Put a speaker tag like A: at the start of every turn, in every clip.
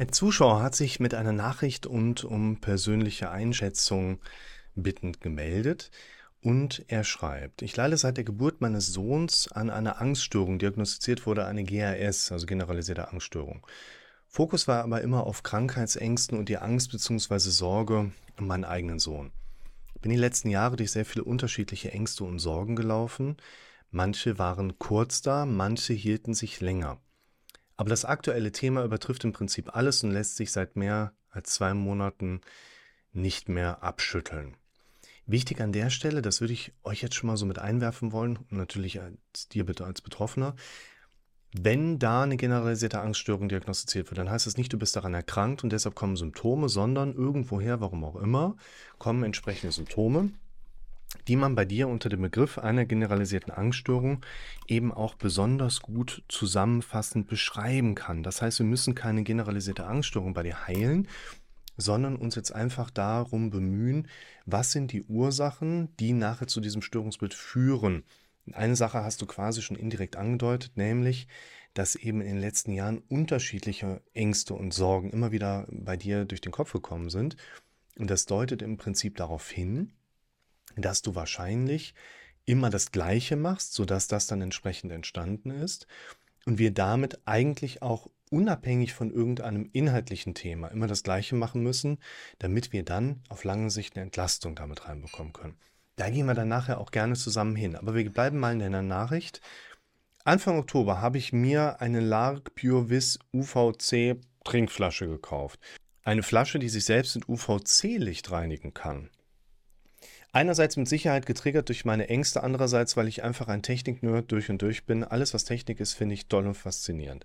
A: Ein Zuschauer hat sich mit einer Nachricht und um persönliche Einschätzung bittend gemeldet und er schreibt, ich leide seit der Geburt meines Sohns an einer Angststörung, diagnostiziert wurde eine GAS, also generalisierte Angststörung. Fokus war aber immer auf Krankheitsängsten und die Angst bzw. Sorge um meinen eigenen Sohn. Ich bin die letzten Jahre durch sehr viele unterschiedliche Ängste und Sorgen gelaufen. Manche waren kurz da, manche hielten sich länger. Aber das aktuelle Thema übertrifft im Prinzip alles und lässt sich seit mehr als zwei Monaten nicht mehr abschütteln. Wichtig an der Stelle, das würde ich euch jetzt schon mal so mit einwerfen wollen, natürlich als dir bitte als Betroffener, wenn da eine generalisierte Angststörung diagnostiziert wird, dann heißt es nicht, du bist daran erkrankt und deshalb kommen Symptome, sondern irgendwoher, warum auch immer, kommen entsprechende Symptome die man bei dir unter dem Begriff einer generalisierten Angststörung eben auch besonders gut zusammenfassend beschreiben kann. Das heißt, wir müssen keine generalisierte Angststörung bei dir heilen, sondern uns jetzt einfach darum bemühen, was sind die Ursachen, die nachher zu diesem Störungsbild führen. Eine Sache hast du quasi schon indirekt angedeutet, nämlich, dass eben in den letzten Jahren unterschiedliche Ängste und Sorgen immer wieder bei dir durch den Kopf gekommen sind. Und das deutet im Prinzip darauf hin, dass du wahrscheinlich immer das Gleiche machst, sodass das dann entsprechend entstanden ist und wir damit eigentlich auch unabhängig von irgendeinem inhaltlichen Thema immer das Gleiche machen müssen, damit wir dann auf lange Sicht eine Entlastung damit reinbekommen können. Da gehen wir dann nachher auch gerne zusammen hin. Aber wir bleiben mal in deiner Nachricht. Anfang Oktober habe ich mir eine Lark Pure Vis UVC Trinkflasche gekauft. Eine Flasche, die sich selbst in UVC-Licht reinigen kann. Einerseits mit Sicherheit getriggert durch meine Ängste, andererseits, weil ich einfach ein Technik-Nerd durch und durch bin. Alles, was Technik ist, finde ich toll und faszinierend.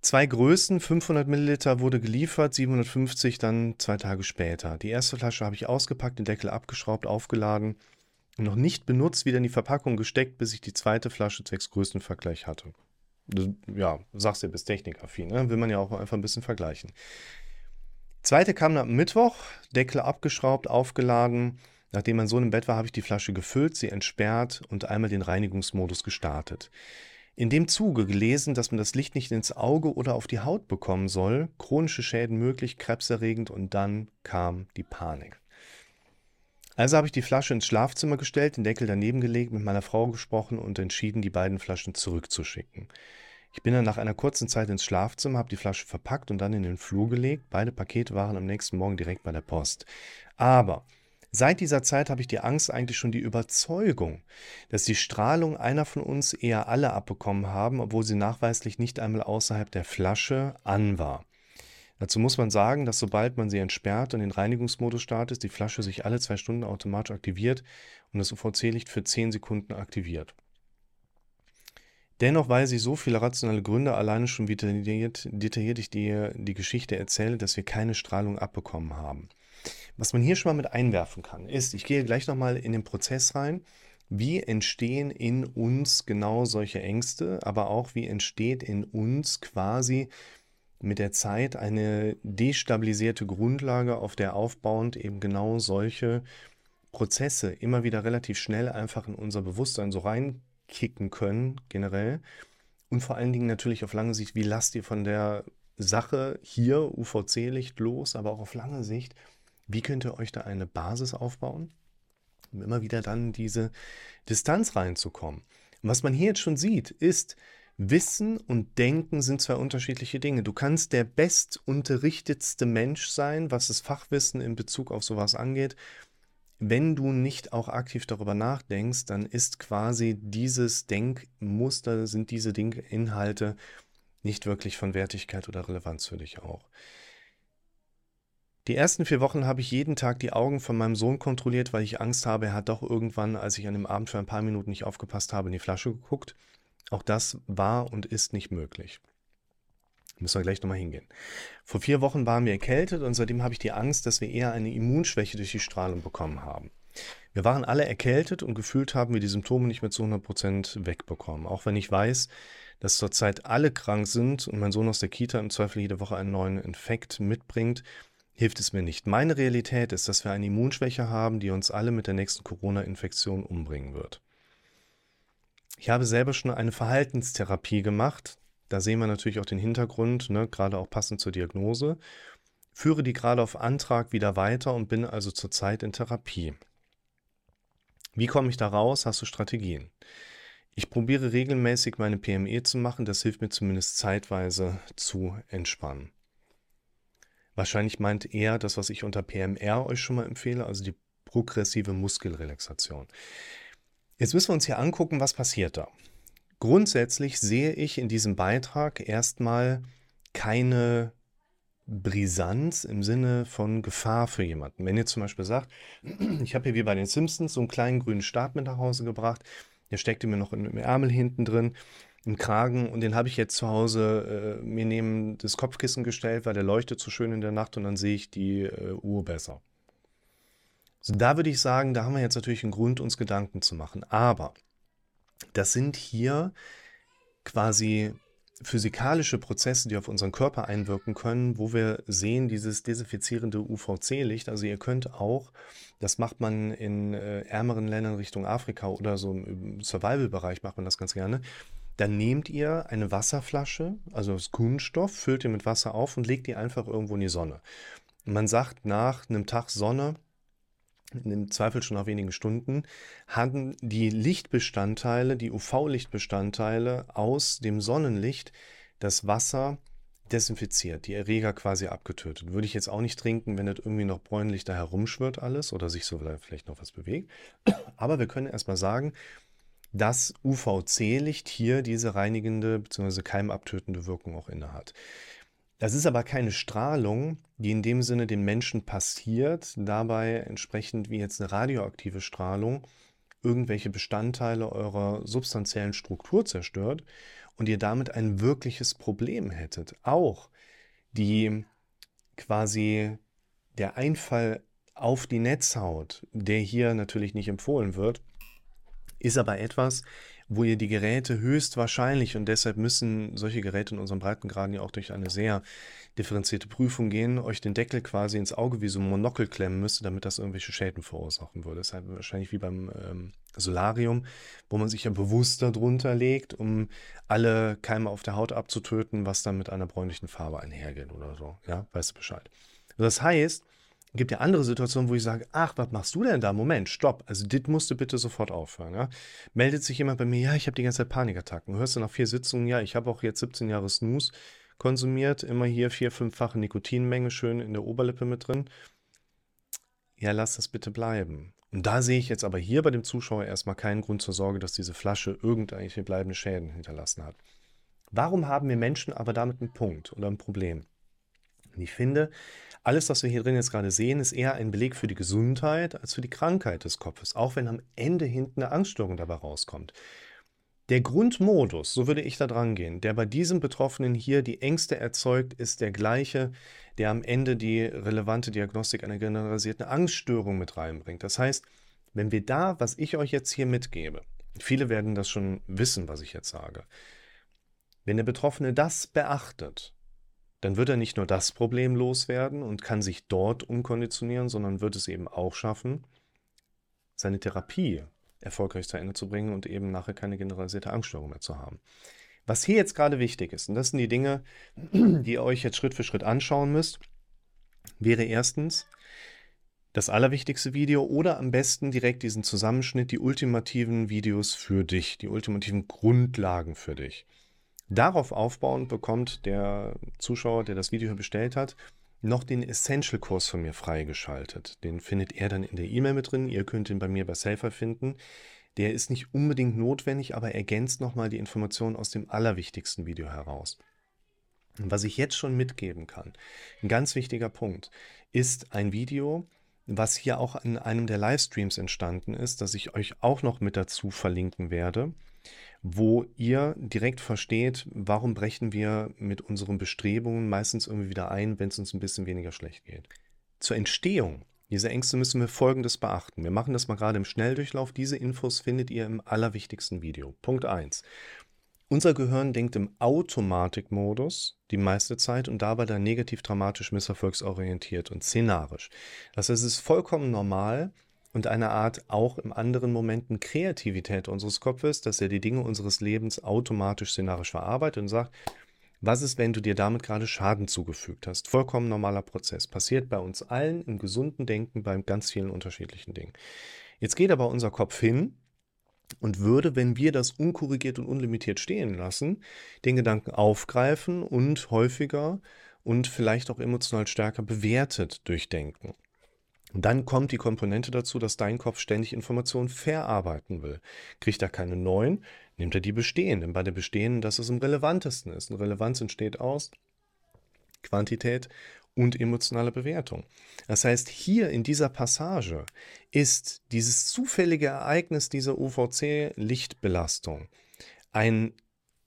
A: Zwei Größen, 500 Milliliter wurde geliefert, 750 dann zwei Tage später. Die erste Flasche habe ich ausgepackt, den Deckel abgeschraubt, aufgeladen und noch nicht benutzt, wieder in die Verpackung gesteckt, bis ich die zweite Flasche zwecks Größenvergleich hatte. Ja, sagst du, bist technikaffin, ne? will man ja auch einfach ein bisschen vergleichen. Zweite kam am Mittwoch, Deckel abgeschraubt, aufgeladen. Nachdem mein Sohn im Bett war, habe ich die Flasche gefüllt, sie entsperrt und einmal den Reinigungsmodus gestartet. In dem Zuge gelesen, dass man das Licht nicht ins Auge oder auf die Haut bekommen soll, chronische Schäden möglich, krebserregend und dann kam die Panik. Also habe ich die Flasche ins Schlafzimmer gestellt, den Deckel daneben gelegt, mit meiner Frau gesprochen und entschieden, die beiden Flaschen zurückzuschicken. Ich bin dann nach einer kurzen Zeit ins Schlafzimmer, habe die Flasche verpackt und dann in den Flur gelegt. Beide Pakete waren am nächsten Morgen direkt bei der Post. Aber seit dieser Zeit habe ich die Angst, eigentlich schon die Überzeugung, dass die Strahlung einer von uns eher alle abbekommen haben, obwohl sie nachweislich nicht einmal außerhalb der Flasche an war. Dazu muss man sagen, dass sobald man sie entsperrt und den Reinigungsmodus startet, die Flasche sich alle zwei Stunden automatisch aktiviert und das UVC-Licht für 10 Sekunden aktiviert. Dennoch, weil sie so viele rationale Gründe alleine schon detailliert, detailliert ich dir die Geschichte erzähle, dass wir keine Strahlung abbekommen haben. Was man hier schon mal mit einwerfen kann, ist, ich gehe gleich nochmal in den Prozess rein, wie entstehen in uns genau solche Ängste, aber auch wie entsteht in uns quasi mit der Zeit eine destabilisierte Grundlage, auf der aufbauend eben genau solche Prozesse immer wieder relativ schnell einfach in unser Bewusstsein so rein kicken können, generell. Und vor allen Dingen natürlich auf lange Sicht, wie lasst ihr von der Sache hier UVC-Licht los, aber auch auf lange Sicht, wie könnt ihr euch da eine Basis aufbauen, um immer wieder dann diese Distanz reinzukommen. Und was man hier jetzt schon sieht, ist, Wissen und Denken sind zwei unterschiedliche Dinge. Du kannst der bestunterrichtetste Mensch sein, was das Fachwissen in Bezug auf sowas angeht wenn du nicht auch aktiv darüber nachdenkst, dann ist quasi dieses Denkmuster, sind diese Denkinhalte nicht wirklich von Wertigkeit oder Relevanz für dich auch. Die ersten vier Wochen habe ich jeden Tag die Augen von meinem Sohn kontrolliert, weil ich Angst habe, er hat doch irgendwann, als ich an dem Abend für ein paar Minuten nicht aufgepasst habe, in die Flasche geguckt. Auch das war und ist nicht möglich. Müssen wir gleich nochmal hingehen. Vor vier Wochen waren wir erkältet und seitdem habe ich die Angst, dass wir eher eine Immunschwäche durch die Strahlung bekommen haben. Wir waren alle erkältet und gefühlt haben wir die Symptome nicht mehr zu 100% wegbekommen. Auch wenn ich weiß, dass zurzeit alle krank sind und mein Sohn aus der Kita im Zweifel jede Woche einen neuen Infekt mitbringt, hilft es mir nicht. Meine Realität ist, dass wir eine Immunschwäche haben, die uns alle mit der nächsten Corona-Infektion umbringen wird. Ich habe selber schon eine Verhaltenstherapie gemacht, Da sehen wir natürlich auch den Hintergrund, ne, gerade auch passend zur Diagnose. Führe die gerade auf Antrag wieder weiter und bin also zurzeit in Therapie. Wie komme ich da raus? Hast du Strategien? Ich probiere regelmäßig meine PME zu machen, das hilft mir zumindest zeitweise zu entspannen. Wahrscheinlich meint er das, was ich unter PMR euch schon mal empfehle, also die progressive Muskelrelaxation. Jetzt müssen wir uns hier angucken, was passiert da. Grundsätzlich sehe ich in diesem Beitrag erstmal keine Brisanz im Sinne von Gefahr für jemanden. Wenn ihr zum Beispiel sagt, ich habe hier wie bei den Simpsons so einen kleinen grünen Stab mit nach Hause gebracht, der steckte mir noch im Ärmel hinten drin, im Kragen und den habe ich jetzt zu Hause äh, mir neben das Kopfkissen gestellt, weil der leuchtet so schön in der Nacht und dann sehe ich die äh, Uhr besser. Also da würde ich sagen, da haben wir jetzt natürlich einen Grund, uns Gedanken zu machen. Aber das sind hier quasi physikalische Prozesse, die auf unseren Körper einwirken können, wo wir sehen, dieses desinfizierende UVC-Licht. Also ihr könnt auch, das macht man in äh, ärmeren Ländern Richtung Afrika oder so im Survival-Bereich macht man das ganz gerne. Dann nehmt ihr eine Wasserflasche, also das Kunststoff, füllt ihr mit Wasser auf und legt die einfach irgendwo in die Sonne. man sagt nach einem Tag Sonne, im Zweifel schon nach wenigen Stunden, hatten die Lichtbestandteile, die UV-Lichtbestandteile aus dem Sonnenlicht das Wasser desinfiziert, die Erreger quasi abgetötet. Würde ich jetzt auch nicht trinken, wenn das irgendwie noch bräunlich da herumschwirrt alles oder sich so vielleicht noch was bewegt. Aber wir können erstmal sagen, dass UVC-Licht hier diese reinigende bzw. keimabtötende Wirkung auch innehat. Das ist aber keine Strahlung, die in dem Sinne dem Menschen passiert, dabei entsprechend wie jetzt eine radioaktive Strahlung irgendwelche Bestandteile eurer substanziellen Struktur zerstört und ihr damit ein wirkliches Problem hättet. Auch die quasi der Einfall auf die Netzhaut, der hier natürlich nicht empfohlen wird, ist aber etwas, wo ihr die Geräte höchstwahrscheinlich, und deshalb müssen solche Geräte in unseren Breitengraden ja auch durch eine sehr differenzierte Prüfung gehen, euch den Deckel quasi ins Auge wie so ein Monokel klemmen müsste, damit das irgendwelche Schäden verursachen würde. Halt wahrscheinlich wie beim ähm, Solarium, wo man sich ja bewusst darunter legt, um alle Keime auf der Haut abzutöten, was dann mit einer bräunlichen Farbe einhergeht oder so. Ja, weißt du Bescheid. Das heißt, gibt ja andere Situationen, wo ich sage, ach, was machst du denn da? Moment, stopp. Also das musst du bitte sofort aufhören. Ja? Meldet sich jemand bei mir, ja, ich habe die ganze Zeit Panikattacken. Hörst du nach vier Sitzungen, ja, ich habe auch jetzt 17 Jahre Snooze konsumiert, immer hier vier, fünffache Nikotinmenge schön in der Oberlippe mit drin. Ja, lass das bitte bleiben. Und da sehe ich jetzt aber hier bei dem Zuschauer erstmal keinen Grund zur Sorge, dass diese Flasche irgendwelche bleibende Schäden hinterlassen hat. Warum haben wir Menschen aber damit einen Punkt oder ein Problem? Und ich finde, alles, was wir hier drin jetzt gerade sehen, ist eher ein Beleg für die Gesundheit als für die Krankheit des Kopfes, auch wenn am Ende hinten eine Angststörung dabei rauskommt. Der Grundmodus, so würde ich da dran gehen, der bei diesem Betroffenen hier die Ängste erzeugt, ist der gleiche, der am Ende die relevante Diagnostik einer generalisierten Angststörung mit reinbringt. Das heißt, wenn wir da, was ich euch jetzt hier mitgebe, viele werden das schon wissen, was ich jetzt sage, wenn der Betroffene das beachtet, dann wird er nicht nur das Problem loswerden und kann sich dort umkonditionieren, sondern wird es eben auch schaffen, seine Therapie erfolgreich zu Ende zu bringen und eben nachher keine generalisierte Angststörung mehr zu haben. Was hier jetzt gerade wichtig ist, und das sind die Dinge, die ihr euch jetzt Schritt für Schritt anschauen müsst, wäre erstens das allerwichtigste Video oder am besten direkt diesen Zusammenschnitt, die ultimativen Videos für dich, die ultimativen Grundlagen für dich. Darauf aufbauend bekommt der Zuschauer, der das Video bestellt hat, noch den Essential-Kurs von mir freigeschaltet. Den findet er dann in der E-Mail mit drin. Ihr könnt ihn bei mir bei Safer finden. Der ist nicht unbedingt notwendig, aber ergänzt nochmal die Informationen aus dem allerwichtigsten Video heraus. was ich jetzt schon mitgeben kann, ein ganz wichtiger Punkt, ist ein Video, was hier auch in einem der Livestreams entstanden ist, das ich euch auch noch mit dazu verlinken werde wo ihr direkt versteht, warum brechen wir mit unseren Bestrebungen meistens irgendwie wieder ein, wenn es uns ein bisschen weniger schlecht geht. Zur Entstehung dieser Ängste müssen wir Folgendes beachten. Wir machen das mal gerade im Schnelldurchlauf. Diese Infos findet ihr im allerwichtigsten Video. Punkt 1. Unser Gehirn denkt im Automatikmodus die meiste Zeit und dabei dann negativ dramatisch misserfolgsorientiert und szenarisch. Das heißt, es ist vollkommen normal, und eine Art auch im anderen Momenten Kreativität unseres Kopfes, dass er die Dinge unseres Lebens automatisch szenarisch verarbeitet und sagt, was ist, wenn du dir damit gerade Schaden zugefügt hast? Vollkommen normaler Prozess. Passiert bei uns allen im gesunden Denken bei ganz vielen unterschiedlichen Dingen. Jetzt geht aber unser Kopf hin und würde, wenn wir das unkorrigiert und unlimitiert stehen lassen, den Gedanken aufgreifen und häufiger und vielleicht auch emotional stärker bewertet durchdenken. Und dann kommt die Komponente dazu, dass dein Kopf ständig Informationen verarbeiten will. Kriegt er keine neuen, nimmt er die bestehenden. Bei den bestehenden, dass es am relevantesten ist. Und Relevanz entsteht aus Quantität und emotionale Bewertung. Das heißt, hier in dieser Passage ist dieses zufällige Ereignis dieser UVC-Lichtbelastung ein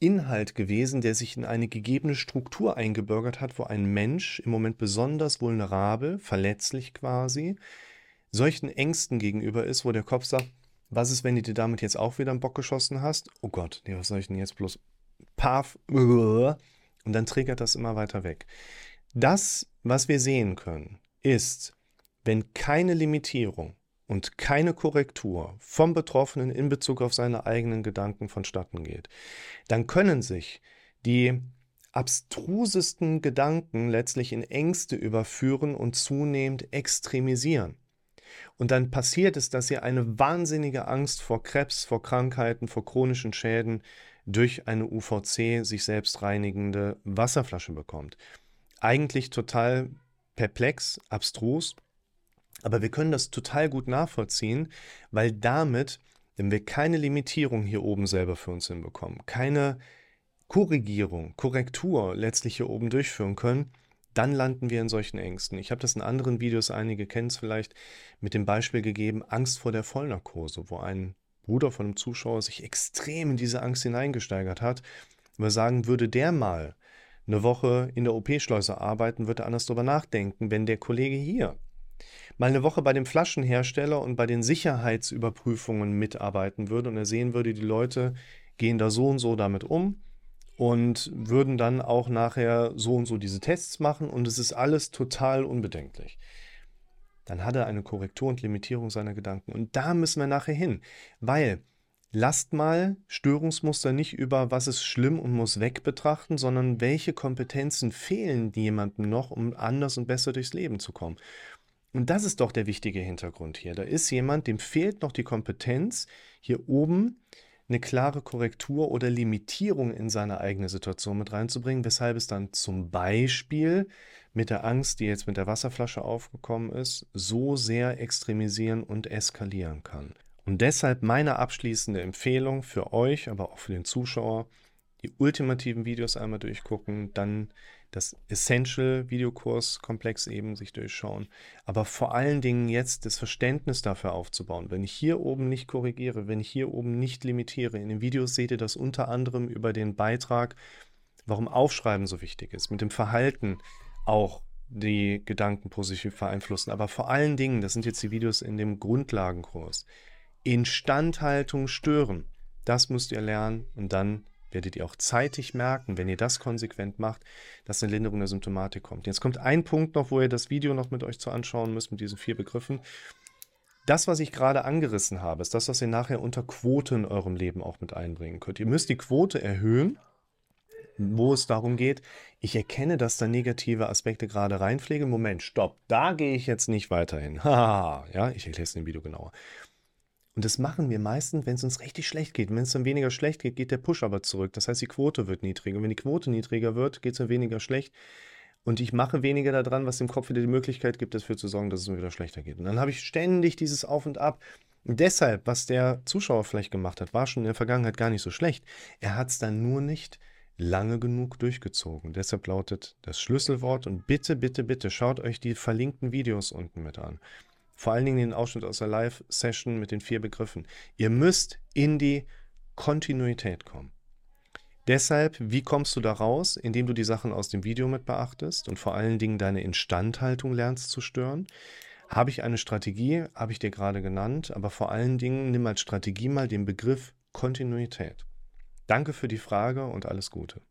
A: Inhalt gewesen, der sich in eine gegebene Struktur eingebürgert hat, wo ein Mensch im Moment besonders vulnerabel, verletzlich quasi, solchen Ängsten gegenüber ist, wo der Kopf sagt, was ist, wenn du dir damit jetzt auch wieder einen Bock geschossen hast? Oh Gott, nee, was soll ich denn jetzt bloß? Paf. Und dann triggert das immer weiter weg. Das, was wir sehen können, ist, wenn keine Limitierung und keine Korrektur vom Betroffenen in Bezug auf seine eigenen Gedanken vonstatten geht, dann können sich die abstrusesten Gedanken letztlich in Ängste überführen und zunehmend extremisieren. Und dann passiert es, dass ihr eine wahnsinnige Angst vor Krebs, vor Krankheiten, vor chronischen Schäden durch eine UVC sich selbst reinigende Wasserflasche bekommt. Eigentlich total perplex, abstrus, aber wir können das total gut nachvollziehen, weil damit, wenn wir keine Limitierung hier oben selber für uns hinbekommen, keine Korrigierung, Korrektur letztlich hier oben durchführen können, dann landen wir in solchen Ängsten. Ich habe das in anderen Videos, einige kennen es vielleicht, mit dem Beispiel gegeben, Angst vor der Vollnarkose, wo ein Bruder von einem Zuschauer sich extrem in diese Angst hineingesteigert hat, wo er sagen würde, der mal eine Woche in der OP-Schleuse arbeiten, würde anders darüber nachdenken, wenn der Kollege hier mal eine Woche bei dem Flaschenhersteller und bei den Sicherheitsüberprüfungen mitarbeiten würde und er sehen würde, die Leute gehen da so und so damit um und würden dann auch nachher so und so diese Tests machen und es ist alles total unbedenklich. Dann hat er eine Korrektur und Limitierung seiner Gedanken. Und da müssen wir nachher hin, weil lasst mal Störungsmuster nicht über was ist schlimm und muss weg betrachten, sondern welche Kompetenzen fehlen jemandem noch, um anders und besser durchs Leben zu kommen. Und das ist doch der wichtige Hintergrund hier. Da ist jemand, dem fehlt noch die Kompetenz, hier oben eine klare Korrektur oder Limitierung in seine eigene Situation mit reinzubringen, weshalb es dann zum Beispiel mit der Angst, die jetzt mit der Wasserflasche aufgekommen ist, so sehr extremisieren und eskalieren kann. Und deshalb meine abschließende Empfehlung für euch, aber auch für den Zuschauer, die ultimativen Videos einmal durchgucken, dann das Essential-Videokurs-Komplex eben sich durchschauen. Aber vor allen Dingen jetzt das Verständnis dafür aufzubauen. Wenn ich hier oben nicht korrigiere, wenn ich hier oben nicht limitiere, in den Videos seht ihr das unter anderem über den Beitrag, warum Aufschreiben so wichtig ist, mit dem Verhalten auch die Gedanken positiv beeinflussen. Aber vor allen Dingen, das sind jetzt die Videos in dem Grundlagenkurs, Instandhaltung stören. Das müsst ihr lernen und dann werdet ihr auch zeitig merken, wenn ihr das konsequent macht, dass eine Linderung der Symptomatik kommt. Jetzt kommt ein Punkt noch, wo ihr das Video noch mit euch zu anschauen müsst, mit diesen vier Begriffen. Das, was ich gerade angerissen habe, ist das, was ihr nachher unter Quote in eurem Leben auch mit einbringen könnt. Ihr müsst die Quote erhöhen, wo es darum geht, ich erkenne, dass da negative Aspekte gerade reinpflege. Moment, stopp, da gehe ich jetzt nicht weiterhin. Haha, ja, ich erkläre es in dem Video genauer. Und das machen wir meistens, wenn es uns richtig schlecht geht. Wenn es dann weniger schlecht geht, geht der Push aber zurück. Das heißt, die Quote wird niedriger. Und wenn die Quote niedriger wird, geht es dann weniger schlecht. Und ich mache weniger daran, was dem Kopf wieder die Möglichkeit gibt, dafür zu sorgen, dass es mir wieder schlechter geht. Und dann habe ich ständig dieses Auf und Ab. Und deshalb, was der Zuschauer vielleicht gemacht hat, war schon in der Vergangenheit gar nicht so schlecht. Er hat es dann nur nicht lange genug durchgezogen. Deshalb lautet das Schlüsselwort und bitte, bitte, bitte schaut euch die verlinkten Videos unten mit an vor allen Dingen den Ausschnitt aus der Live-Session mit den vier Begriffen. Ihr müsst in die Kontinuität kommen. Deshalb, wie kommst du da raus? Indem du die Sachen aus dem Video mit beachtest und vor allen Dingen deine Instandhaltung lernst zu stören. Habe ich eine Strategie, habe ich dir gerade genannt, aber vor allen Dingen nimm als Strategie mal den Begriff Kontinuität. Danke für die Frage und alles Gute.